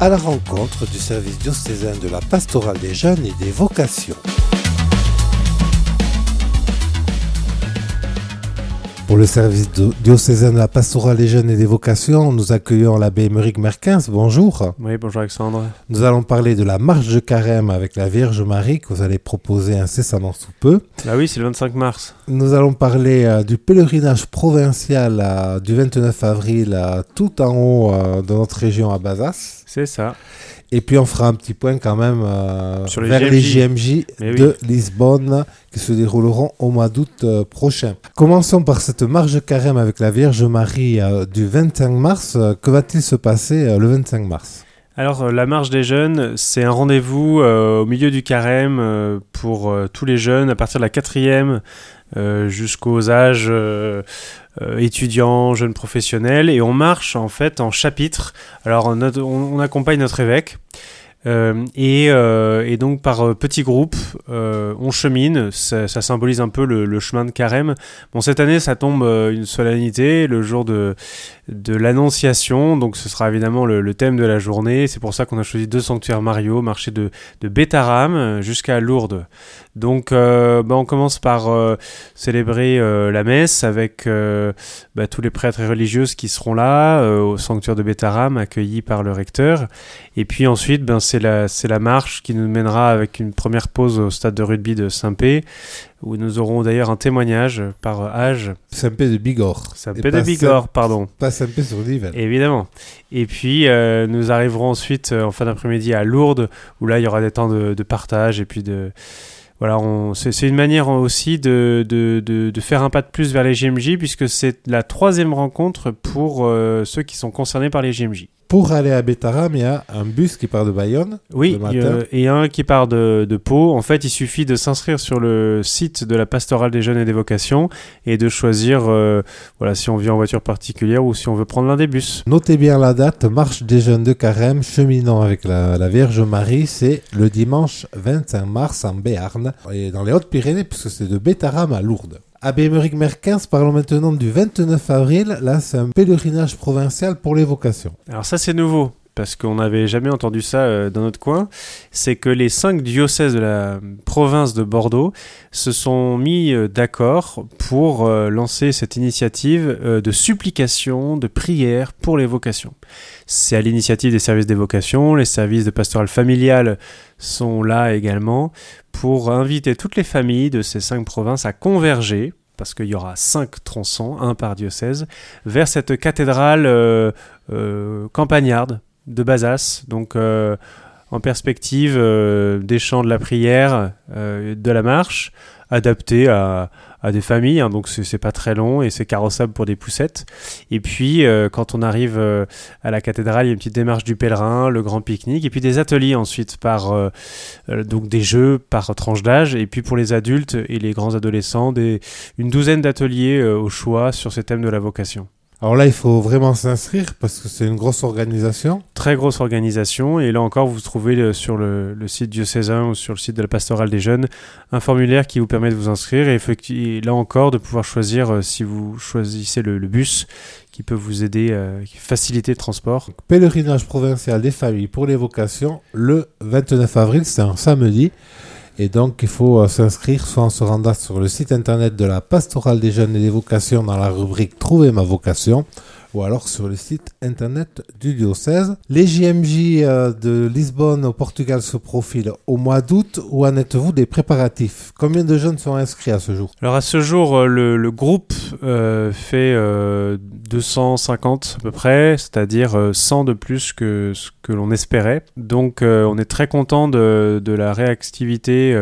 à la rencontre du service diocésain de la pastorale des jeunes et des vocations. Pour le service diocésain de la pastorale des jeunes et des vocations, nous accueillons l'abbé Émeric Merquins. Bonjour. Oui, bonjour Alexandre. Nous allons parler de la marche de carême avec la Vierge Marie que vous allez proposer incessamment sous peu. Ah oui, c'est le 25 mars. Nous allons parler euh, du pèlerinage provincial euh, du 29 avril tout en haut euh, de notre région à Bazas. C'est ça. Et puis on fera un petit point quand même euh, Sur les vers les JMJ de Lisbonne qui se dérouleront au mois d'août euh, prochain. Commençons par cette marche de carême avec la Vierge Marie euh, du 25 mars. que va-t-il se passer le 25 mars? Alors la marche des jeunes, c'est un rendez-vous au milieu du carême pour tous les jeunes à partir de la quatrième jusqu'aux âges étudiants, jeunes professionnels, et on marche en fait en chapitre. Alors on accompagne notre évêque euh, euh, et, donc par euh, petits groupes, on chemine, ça, symbolise un peu le, chemin de carême. Bon, cette année, ça tombe une solennité, le jour de, de l'Annonciation, donc ce sera évidemment le, thème de la journée. C'est pour ça qu'on a choisi deux sanctuaires Mario, marché de, de Bétaram jusqu'à Lourdes. Donc bah, on commence par célébrer la messe avec bah, tous les prêtres et religieuses qui seront là au sanctuaire de Bétaram, accueillis par le recteur. Et puis ensuite, ben, c'est la, la marche qui nous mènera avec une première pause au stade de rugby de Saint-Pé, où nous aurons d'ailleurs un témoignage par âge. Saint-Pé de Bigorre. Saint-Pé de Bigorre, pardon. Pas Saint-Pé sur l'Yvel. Évidemment. Et puis, euh, nous arriverons ensuite, euh, en fin d'après-midi, à Lourdes, où là, il y aura des temps de, partage et puis de voilà, c'est une manière aussi de, de, de, faire un pas de plus vers les GMJ, puisque c'est la troisième rencontre pour euh, ceux qui sont concernés par les GMJ pour aller à Bétaram, il y a un bus qui part de Bayonne. Oui, et un qui part de, de, Pau. En fait, il suffit de s'inscrire sur le site de la pastorale des jeunes et des vocations et de choisir euh, voilà, si on vient en voiture particulière ou si on veut prendre l'un des bus. Notez bien la date, marche des jeunes de Carême, cheminant avec la, la Vierge Marie, c'est le dimanche 25 mars en Béarn, et dans les Hautes-Pyrénées, puisque c'est de Bétaram à Lourdes. Abbé Émeric Merquins, parlons maintenant du 29 avril. Là, c'est un pèlerinage provincial pour les vocations. Alors ça, c'est nouveau parce qu'on n'avait jamais entendu ça euh, dans notre coin, c'est que les cinq diocèses de la province de Bordeaux se sont mis euh, d'accord pour euh, lancer cette initiative de supplication, de prière pour les vocations. C'est à l'initiative des services des vocations, les services de pastoral familiale sont là également pour inviter toutes les familles de ces cinq provinces à converger parce qu'il y aura cinq tronçons, un par diocèse, vers cette cathédrale campagnarde de Bazas, donc euh, en perspective des chants de la prière, de la marche, adaptés à, des familles, hein, donc c'est pas très long et c'est carrossable pour des poussettes. Et puis euh, quand on arrive euh, à la cathédrale, il y a une petite démarche du pèlerin, le grand pique-nique, et puis des ateliers ensuite par euh, donc des jeux par tranche d'âge, et puis pour les adultes et les grands adolescents, des, une douzaine d'ateliers au choix sur ces thèmes de la vocation. Alors là, il faut vraiment s'inscrire parce que c'est une grosse organisation. Très grosse organisation. Et là encore, vous trouvez sur le, site diocésain ou sur le site de la pastorale des jeunes un formulaire qui vous permet de vous inscrire et, là encore de pouvoir choisir euh, si vous choisissez le, bus qui peut vous aider, euh, faciliter le transport. pèlerinage provincial des familles pour les vocations le 29 avril, c'est un samedi. Et donc, il faut euh, s'inscrire soit en se rendant sur le site internet de la Pastorale des jeunes et des vocations dans la rubrique Trouver ma vocation, ou alors sur le site internet du diocèse. Les JMJ euh, de Lisbonne au Portugal se profilent au mois d'août. Où en êtes-vous des préparatifs? Combien de jeunes sont inscrits à ce jour? Alors à ce jour, euh, le, groupe fait 250 à peu près, c'est-à-dire 100 de plus que ce que l'on espérait. Donc on est très content de, de la réactivité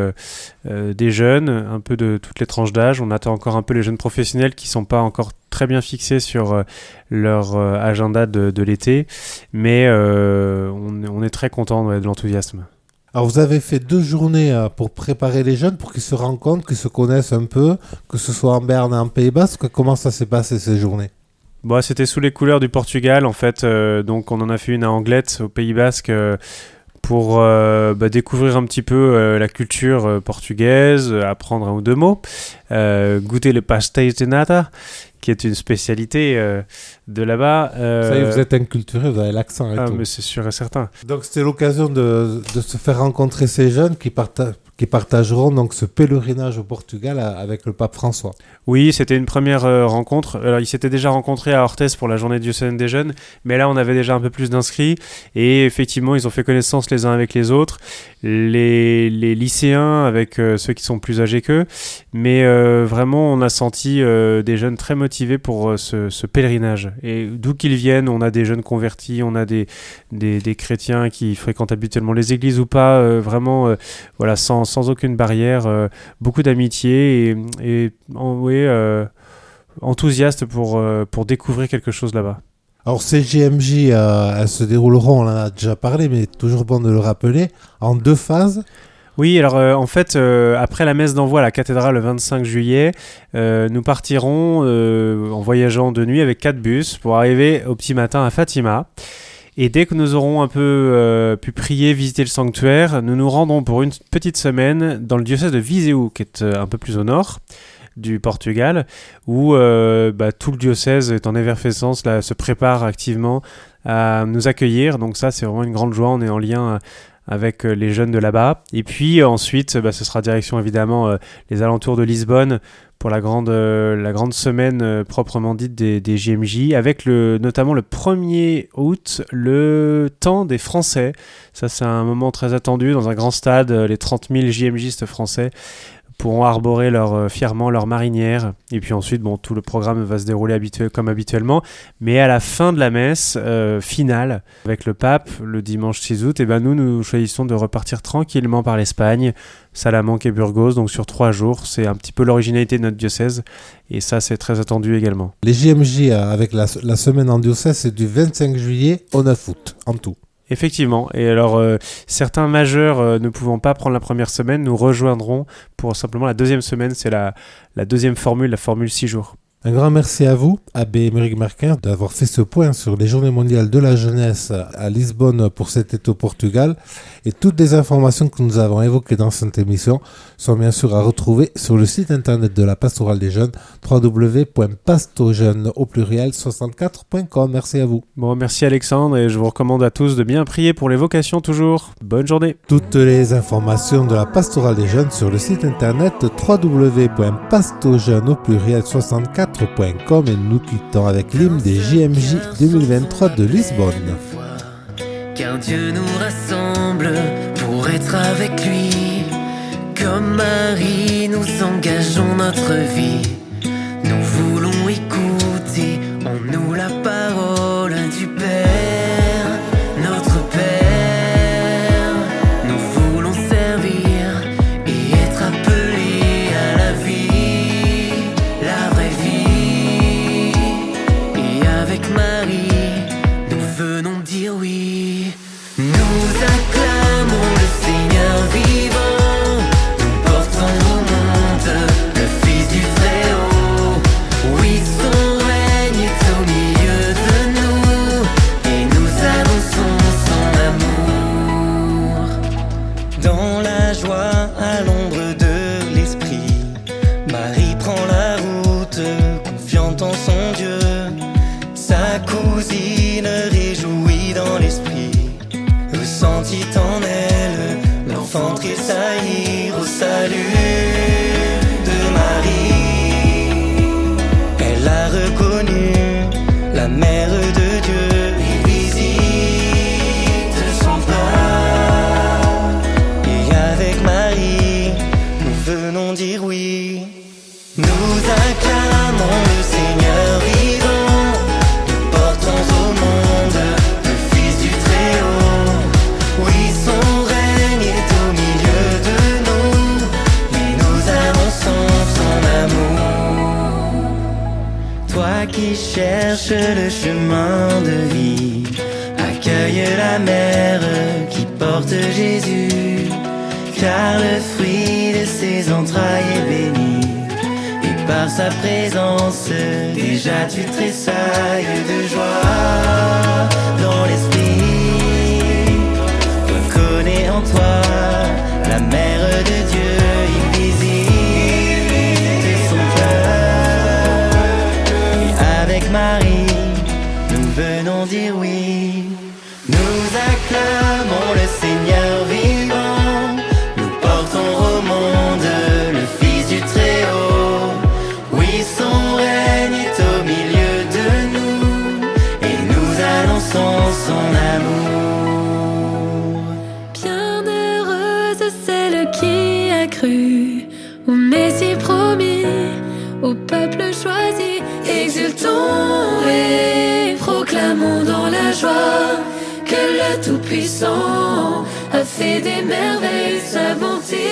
des jeunes, un peu de toutes les tranches d'âge. On attend encore un peu les jeunes professionnels qui sont pas encore très bien fixés sur euh, leur euh, agenda de, l'été, mais euh, on, est très content de l'enthousiasme. Alors vous avez fait deux journées pour préparer les jeunes, pour qu'ils se rencontrent, qu'ils se connaissent un peu, que ce soit en Berne et en Pays Basque. Comment ça s'est passé ces journées? Bon, C'était sous les couleurs du Portugal en fait, donc on en a fait une à Anglette au Pays Basque pour euh, bah, découvrir un petit peu euh, la culture euh, portugaise, apprendre un ou deux mots, goûter le pastéis de nata, qui est une spécialité de là-bas. Ça y est, vous êtes inculturé, vous avez l'accent et ah, tout. mais c'est sûr et certain. Donc c'était l'occasion de, de se faire rencontrer ces jeunes qui partagent qui partageront donc ce pèlerinage au Portugal avec le pape François. Oui, c'était une première euh, rencontre. Alors, ils s'étaient déjà rencontrés à Orthez pour la journée diocésaine des jeunes, mais là, on avait déjà un peu plus d'inscrits et effectivement, ils ont fait connaissance les uns avec les autres, les, les lycéens avec euh, ceux qui sont plus âgés qu'eux, mais euh, vraiment, on a senti des jeunes très motivés pour ce, ce, pèlerinage. Et d'où qu'ils viennent, on a des jeunes convertis, on a des, des, des, chrétiens qui fréquentent habituellement les églises ou pas, vraiment, voilà, sans sans aucune barrière, euh, beaucoup d'amitié et, et euh, enthousiaste pour, euh, pour découvrir quelque chose là-bas. Alors ces GMJ, elles se dérouleront, on en a déjà parlé, mais toujours bon de le rappeler, en deux phases. Oui, alors en fait, après la messe d'envoi à la cathédrale le 25 juillet, nous partirons en voyageant de nuit avec quatre bus pour arriver au petit matin à Fatima. Et dès que nous aurons un peu euh, pu prier, visiter le sanctuaire, nous nous rendrons pour une petite semaine dans le diocèse de Viseu, qui est euh, un peu plus au nord du Portugal, où euh, bah, tout le diocèse est en effervescence, se prépare activement à nous accueillir. Donc ça, c'est vraiment une grande joie. On est en lien avec les jeunes de là-bas. Et puis ensuite, bah, ce sera direction évidemment les alentours de Lisbonne pour la grande, euh, la grande semaine euh, proprement dite des, des, JMJ, avec le, notamment le 1er août, le temps des Français. Ça, c'est un moment très attendu dans un grand stade, euh, les 30 000 JMJistes français pourront arborer leur, euh, fièrement leur marinière. Et puis ensuite, bon, tout le programme va se dérouler comme habituellement. Mais à la fin de la messe euh, finale, avec le pape, le dimanche 6 août, et eh ben nous, nous choisissons de repartir tranquillement par l'Espagne, Salamanque et Burgos, donc sur trois jours. C'est un petit peu l'originalité de notre diocèse. Et ça, c'est très attendu également. Les JMJ euh, avec la semaine en diocèse, c'est du 25 juillet au 9 août, en tout. Effectivement. Et alors, euh, certains majeurs euh, ne pouvant pas prendre la première semaine, nous rejoindront pour simplement la deuxième semaine. C'est la, la deuxième formule, la formule 6 jours. Un grand merci à vous, Abbé Émeric Marquin, d'avoir fait ce point sur les Journées mondiales de la jeunesse à Lisbonne pour cet été au Portugal. Et toutes les informations que nous avons évoquées dans cette émission sont bien sûr à retrouver sur le site internet de la Pastorale des Jeunes, www.pastojeunes au pluriel 64.com. Merci à vous. Bon, merci Alexandre et je vous recommande à tous de bien prier pour les vocations toujours. Bonne journée. Toutes les informations de la Pastorale des Jeunes sur le site internet www.pastojeunes au pluriel 64 et nous quittons avec l'hymne des JMJ 2023 de Lisbonne. Car Dieu nous rassemble pour être avec lui. Comme Marie, nous engageons notre vie. We le chemin de vie. Accueille la mère qui porte Jésus, car le fruit de ses entrailles est béni. Et par sa présence, déjà tu tressailles de joie exultons et proclamons dans la joie que le Tout-Puissant a fait des merveilles, sa bonté.